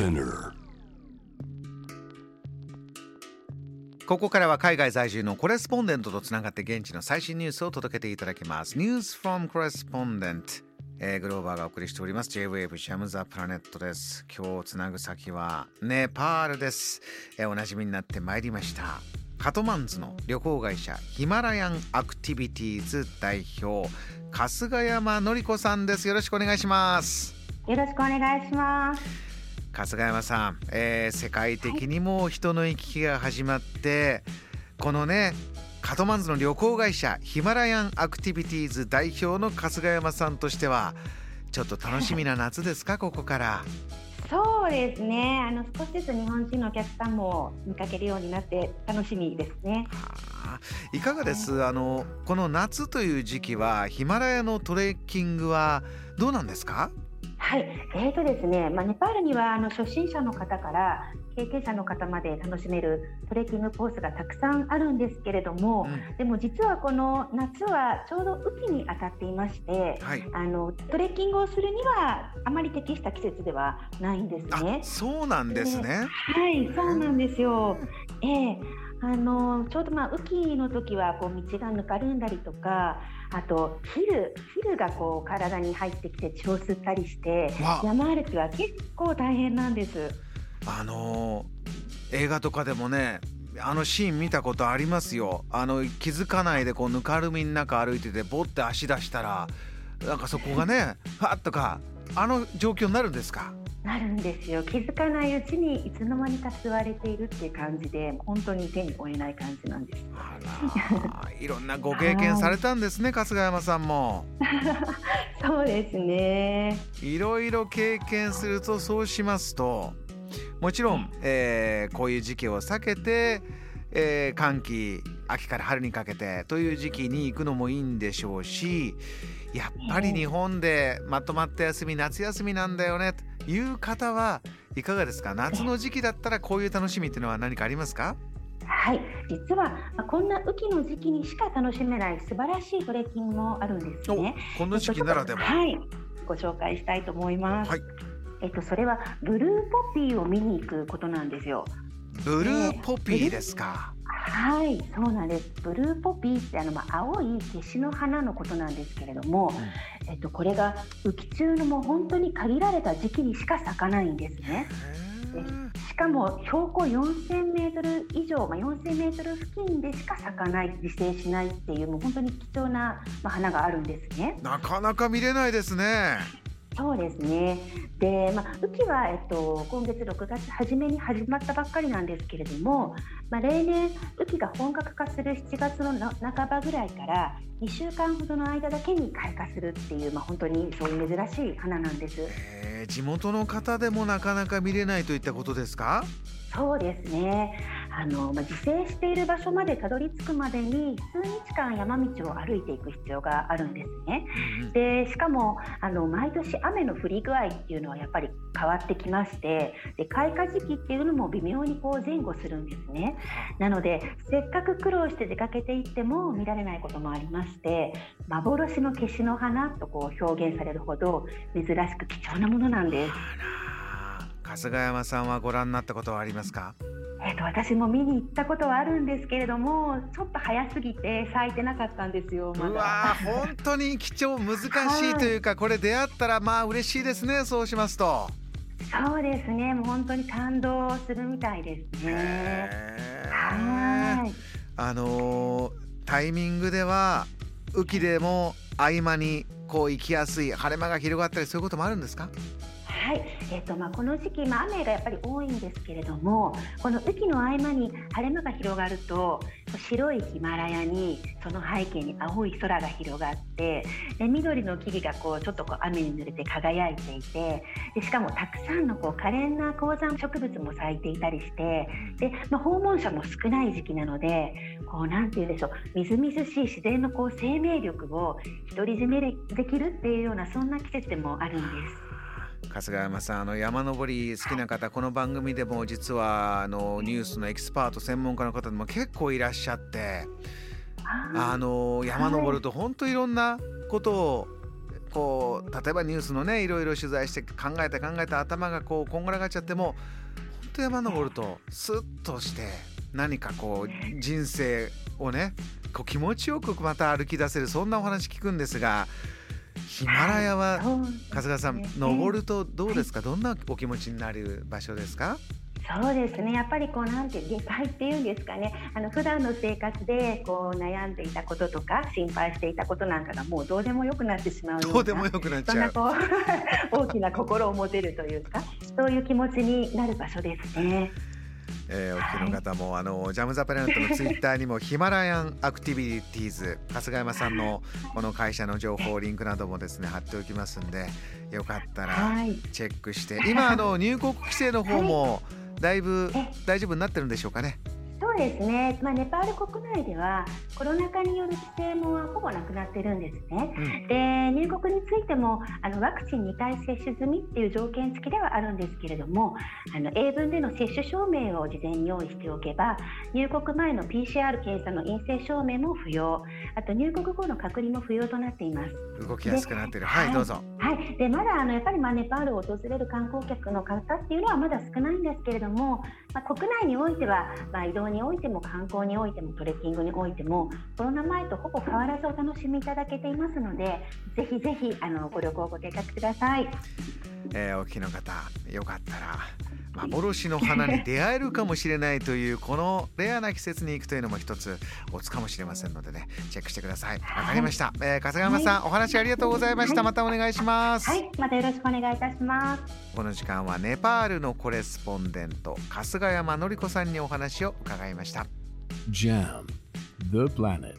Spinner ここからは海外在住のコレスポンデントとつながって現地の最新ニュースを届けていただきます。News from Correspondent、えーグローバーがお送りしております J-Wave ジャムザプラネットです。今日つなぐ先はネパールです。えーおなじみになってまいりました。カトマンズの旅行会社ヒマラヤンアクティビティーズ代表春日山のり子さんです。よろしくお願いします。よろしくお願いします。春日山さん、えー世界的にも人の行き来が始まって、このねカトマンズの旅行会社ヒマラヤンアクティビティーズ代表の春日山さんとしてはちょっと楽しみな夏ですかここから。そうですね。あの少しずつ日本人のお客さんも見かけるようになって楽しみですね。はあ。いかがです？あのこの夏という時期はヒマラヤのトレッキングはどうなんですか？はい。えーとですね。まあネパールにはあの初心者の方から経験者の方まで楽しめるトレッキングコースがたくさんあるんですけれども、うんでも実はこの夏はちょうど雨季に当たっていまして。はいあのトレッキングをするにはあまり適した季節ではないんですあね。そうなんですねはい、そうなんですよ。ええあのちょうどまあ雨季の時はこう道がぬかるんだりとか、あとヒルヒルがこう体に入ってきて血を吸ったりして、わ山歩きは結構大変なんです。あのー映画とかでもねあのシーン見たことありますよあの気づかないでこうぬかるみの中歩いててボッて足出したらなんかそこがねファッとかあの状況になるんですか？なるんですよ。気づかないうちにいつの間にか吸われているっていう感じで、本当に手に負えない感じなんです。あらいろんなご経験されたんですね 春日山さんもそうですね。いろいろ経験するとそうしますともちろん、えーこういう時期を避けて、えー寒気秋から春にかけてという時期に行くのもいいんでしょうしやっぱり日本でまとまった休み夏休みなんだよねという方はいかがですか？夏の時期だったらこういう楽しみっていうのは何かありますか？はい、実はまあこんな雨季の時期にしか楽しめない素晴らしいトレッキングもあるんですね。この時期ならでは。はい、ご紹介したいと思います。はいえっとそれはブルーポピーを見に行くことなんですよ。ブルーポピーですか？はい、そうなんです。ブルーポピーってあのまあ青いケシの花のことなんですけれども、えっとこれが雨季中のもう本当に限られた時期にしか咲かないんですね。しかも標高4000メートル以上、まあ、4000メートル付近でしか咲かない、自生しないっていうもう本当に貴重な、まあ、花があるんですね。なかなか見れないですね。そうですね。で、まあ、雨季は、えっと、今月6月初めに始まったばっかりなんですけれども、まあ、例年雨季が本格化する7月のな半ばぐらいから2週間ほどの間だけに開花するっていう、まあ、本当にそういう珍しい花なんです。えー地元の方でもなかなか見れないといったことですか？そうですね。あの、まあ、自生している場所までたどり着くまでに数日間山道を歩いていく必要があるんですね。で、しかもあの毎年雨の降り具合っていうのはやっぱり変わってきまして、で開花時期っていうのも微妙にこう前後するんですね。なので、せっかく苦労して出かけていっても見られないこともありまして、幻のケシの花とこう表現されるほど珍しく貴重なものなんです。春日山さんはご覧になったことはありますか？えー、と私も見に行ったことはあるんですけれどもちょっと早すぎて咲いてなかったんですよまうだ。わー本当に貴重難しいというかこれ出会ったらまあ嬉しいですねそうしますと。そうですねもう本当に感動するみたいですね。はいあのータイミングでは雨季でも合間にこう行きやすい晴れ間が広がったりそういうこともあるんですか？はい、えっ、とまあこの時期、まあ、雨がやっぱり多いんですけれども、この雨季の合間に晴れ間が広がると、白いヒマラヤにその背景に青い空が広がって、で緑の木々がこうちょっとこう雨に濡れて輝いていて、でしかもたくさんのこう可憐な高山植物も咲いていたりして、でまあ訪問者も少ない時期なので、こうなんて言うんでしょう、みずみずしい自然のこう生命力を独り占めできるっていうようなそんな季節でもあるんです。春日山さんあの山登り好きな方この番組でも実はあのニュースのエキスパート専門家の方でも結構いらっしゃってあの山登ると本当いろんなことをこう例えばニュースのねいろいろ取材して考えて考えて頭がこうこんがらがっちゃっても本当山登るとスッとして何かこう人生をねこう気持ちよくまた歩き出せるそんなお話聞くんですがヒマラヤは春日さん登るとどうですか？どんなお気持ちになる場所ですか？そうですね。やっぱりこうなんて下界っていうんですかね。あの普段の生活でこう悩んでいたこととか心配していたことなんかがもうどうでもよくなってしまうどうでもよくなっちゃう。そんなこう 大きな心を持てるというかそういう気持ちになる場所ですね。えー、お聞きの方も、はい、あのジャム・ザ・プラネットのツイッターにもヒマラヤン・アクティビティーズ春日山さんのこの会社の情報リンクなどもですね貼っておきますんでよかったらチェックして、はい、今あの入国規制の方もだいぶ大丈夫になってるんでしょうかね。そうですね、まあ、ネパール国内ではコロナ禍による規制もほぼなくなってるんですね。うん、で入国についてもあのワクチン2回接種済みっていう条件付きではあるんですけれどもあの英文での接種証明を事前に用意しておけば入国前の PCR 検査の陰性証明も不要あと入国後の隔離も不要となっています。動きやすくなってるはい、どうぞ。はい、でまだあのやっぱりまあネパールを訪れる観光客の方っていうのはまだ少ないんですけれども、まあ、国内においては、まあ、移動においても観光においてもトレッキングにおいてもコロナ前とほぼ変わらずお楽しみいただけていますのでぜひぜひあのご旅行ご計画ください。えー、お聞きの方よかったら幻の花に出会えるかもしれないというこのレアな季節に行くというのも一つおつかもしれませんのでねチェックしてください。わかりました、はい、えー、笠山さん、はい、お話ありがとうございました、はい、またお願いします。はい。またよろしくお願いいたします。この時間はネパールのコレスポンデント春日山紀子さんにお話を伺いました。JAM The Planet